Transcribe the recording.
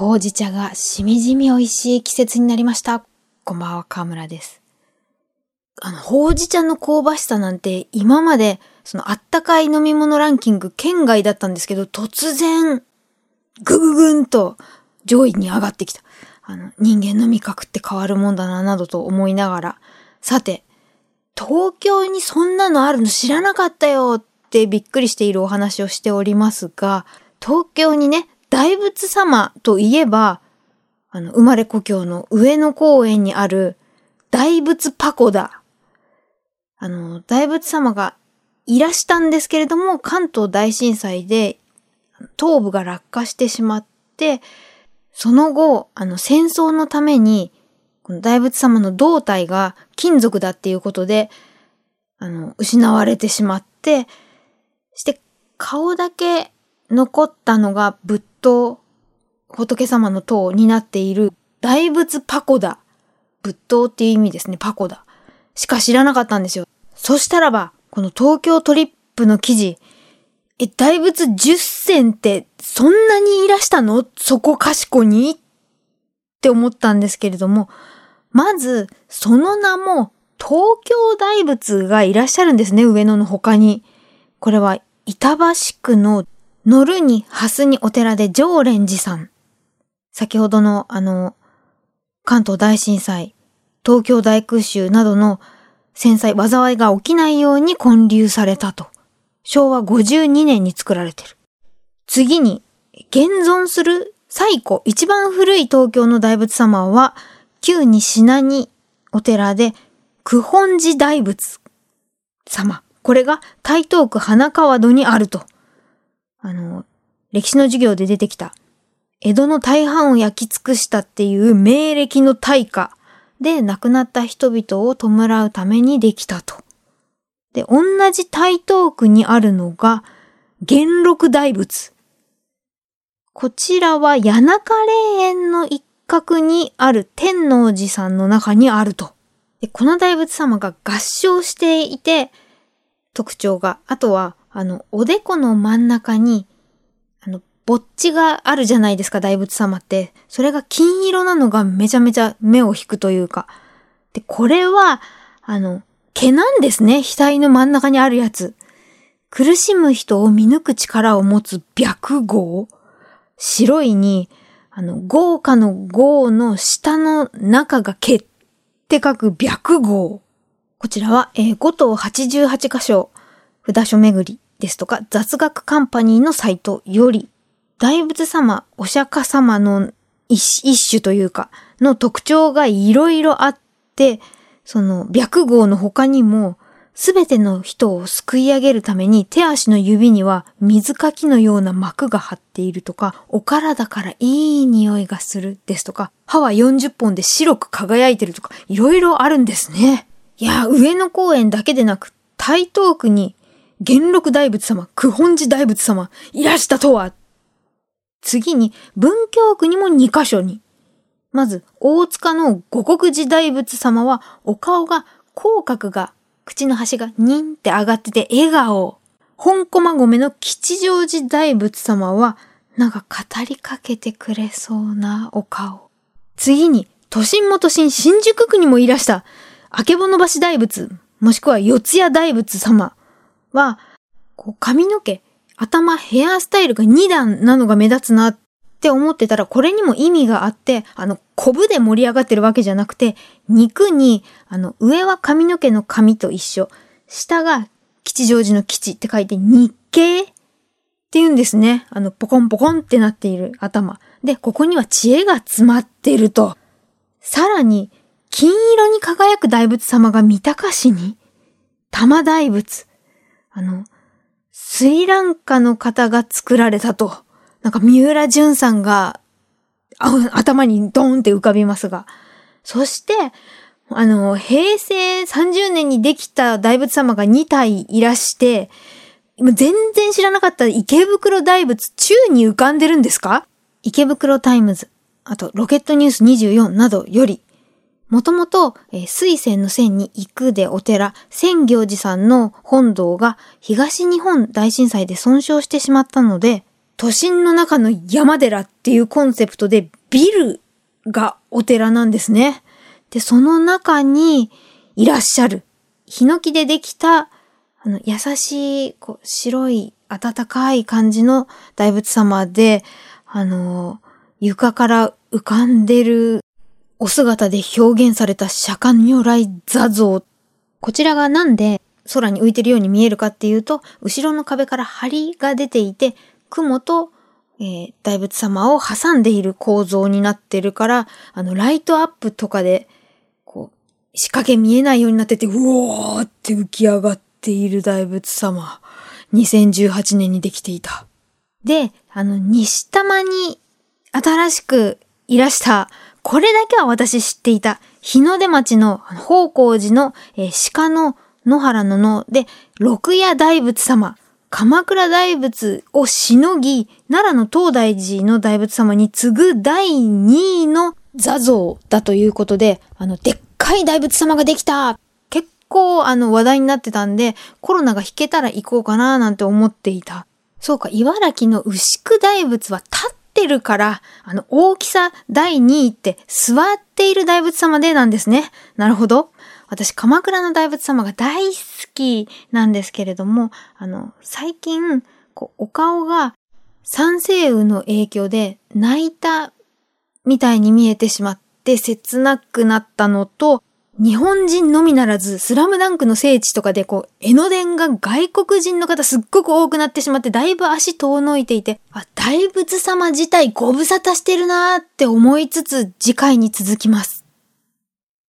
ほうじ茶がしみじみ美味しい季節になりました。こんばんは、河村です。あの、ほうじ茶の香ばしさなんて今までそのあったかい飲み物ランキング県外だったんですけど、突然、ぐぐぐんと上位に上がってきた。あの、人間の味覚って変わるもんだな、などと思いながら。さて、東京にそんなのあるの知らなかったよってびっくりしているお話をしておりますが、東京にね、大仏様といえば、あの、生まれ故郷の上野公園にある大仏パコダ。あの、大仏様がいらしたんですけれども、関東大震災で頭部が落下してしまって、その後、あの、戦争のために、この大仏様の胴体が金属だっていうことで、あの、失われてしまって、して、顔だけ残ったのが仏塔、仏様の塔になっている大仏パコダ。仏塔っていう意味ですね、パコダ。しか知らなかったんですよ。そしたらば、この東京トリップの記事、え、大仏10選ってそんなにいらしたの？そこかしこに？って思ったんですけれども、まず、その名も、東京大仏がいらっしゃるんですね、上野の他に。これは、板橋区の乗るに蓮にお寺で常蓮寺さん。先ほどの、あの、関東大震災、東京大空襲などの戦災、災いが起きないように建立されたと。昭和52年に作られてる。次に、現存する最古、一番古い東京の大仏様は、旧西名お寺で、九本寺大仏様。これが台東区花川戸にあると。あの、歴史の授業で出てきた、江戸の大半を焼き尽くしたっていう名歴の大火で亡くなった人々を弔うためにできたと。で、同じ台東区にあるのが、元禄大仏。こちらは谷中霊園の一角にある天王寺さんの中にあると。でこの大仏様が合唱していて、特徴が。あとは、あの、おでこの真ん中に、あの、ぼっちがあるじゃないですか、大仏様って。それが金色なのがめちゃめちゃ目を引くというか。で、これは、あの、毛なんですね、額の真ん中にあるやつ。苦しむ人を見抜く力を持つ白毫白いに、あの、豪華の豪の下の中が毛って書く白毫。こちらは、えー、5等88箇所、札所巡りですとか、雑学カンパニーのサイトより、大仏様、お釈迦様の一種というか、の特徴がいろいろあって、その、白号の他にも、すべての人を救い上げるために手足の指には水かきのような膜が張っているとか、お体からいい匂いがするですとか、歯は40本で白く輝いてるとか、いろいろあるんですね。いや、上野公園だけでなく、台東区に元禄大仏様、九本寺大仏様、いらしたとは。次に、文京区にも2カ所に。まず、大塚の五国寺大仏様は、お顔が、口角が、口の端がニンって上がってて笑顔。本駒込の吉祥寺大仏様は、なんか語りかけてくれそうなお顔。次に、都心も都心新宿区にもいらした、あけぼの橋大仏、もしくは四谷大仏様は、こう髪の毛、頭、ヘアスタイルが2段なのが目立つなって思ってたら、これにも意味があって、あの、コブで盛り上がってるわけじゃなくて、肉に、あの、上は髪の毛の髪と一緒、下が吉祥寺の吉って書いて日系って言うんですね。あの、ポコンポコンってなっている頭。で、ここには知恵が詰まってると。さらに、金色に輝く大仏様が三鷹市に、玉大仏。あの、スリランカの方が作られたと。なんか三浦淳さんが、頭にドーンって浮かびますが。そして、あの、平成30年にできた大仏様が2体いらして、全然知らなかった池袋大仏宙に浮かんでるんですか？池袋タイムズ、あとロケットニュース24などより、もともと、水仙の仙に行くでお寺、仙行寺さんの本堂が東日本大震災で損傷してしまったので、都心の中の山寺っていうコンセプトでビルがお寺なんですね。で、その中にいらっしゃる、ヒノキでできた、あの、優しい、こう、白い、暖かい感じの大仏様で、あの、床から浮かんでるお姿で表現された釈迦如来座像。こちらがなんで空に浮いてるように見えるかっていうと、後ろの壁から梁が出ていて、雲と、えー、大仏様を挟んでいる構造になってるから、あの、ライトアップとかで、こう、仕掛け見えないようになってて、うおーって浮き上がっている大仏様。2018年にできていた。で、あの、西玉に新しくいらした、これだけは私知っていた、日の出町の宝光寺の、えー、鹿の野原の野で、六夜大仏様、鎌倉大仏をしのぎ、奈良の東大寺の大仏様に次ぐ第2位の座像だということで、あの、でっかい大仏様ができた結構あの話題になってたんで、コロナが引けたら行こうかななんて思っていた。そうか、茨城の牛久大仏は立ってるから、あの、大きさ第2位って座っている大仏様でなんですね。なるほど。私、鎌倉の大仏様が大好きなんですけれども、あの、最近、こう、お顔が三星雲の影響で泣いたみたいに見えてしまって切なくなったのと、日本人のみならず、スラムダンクの聖地とかで、こう、江ノ電が外国人の方すっごく多くなってしまって、だいぶ足遠のいていて、あ、大仏様自体ご無沙汰してるなーって思いつつ、次回に続きます。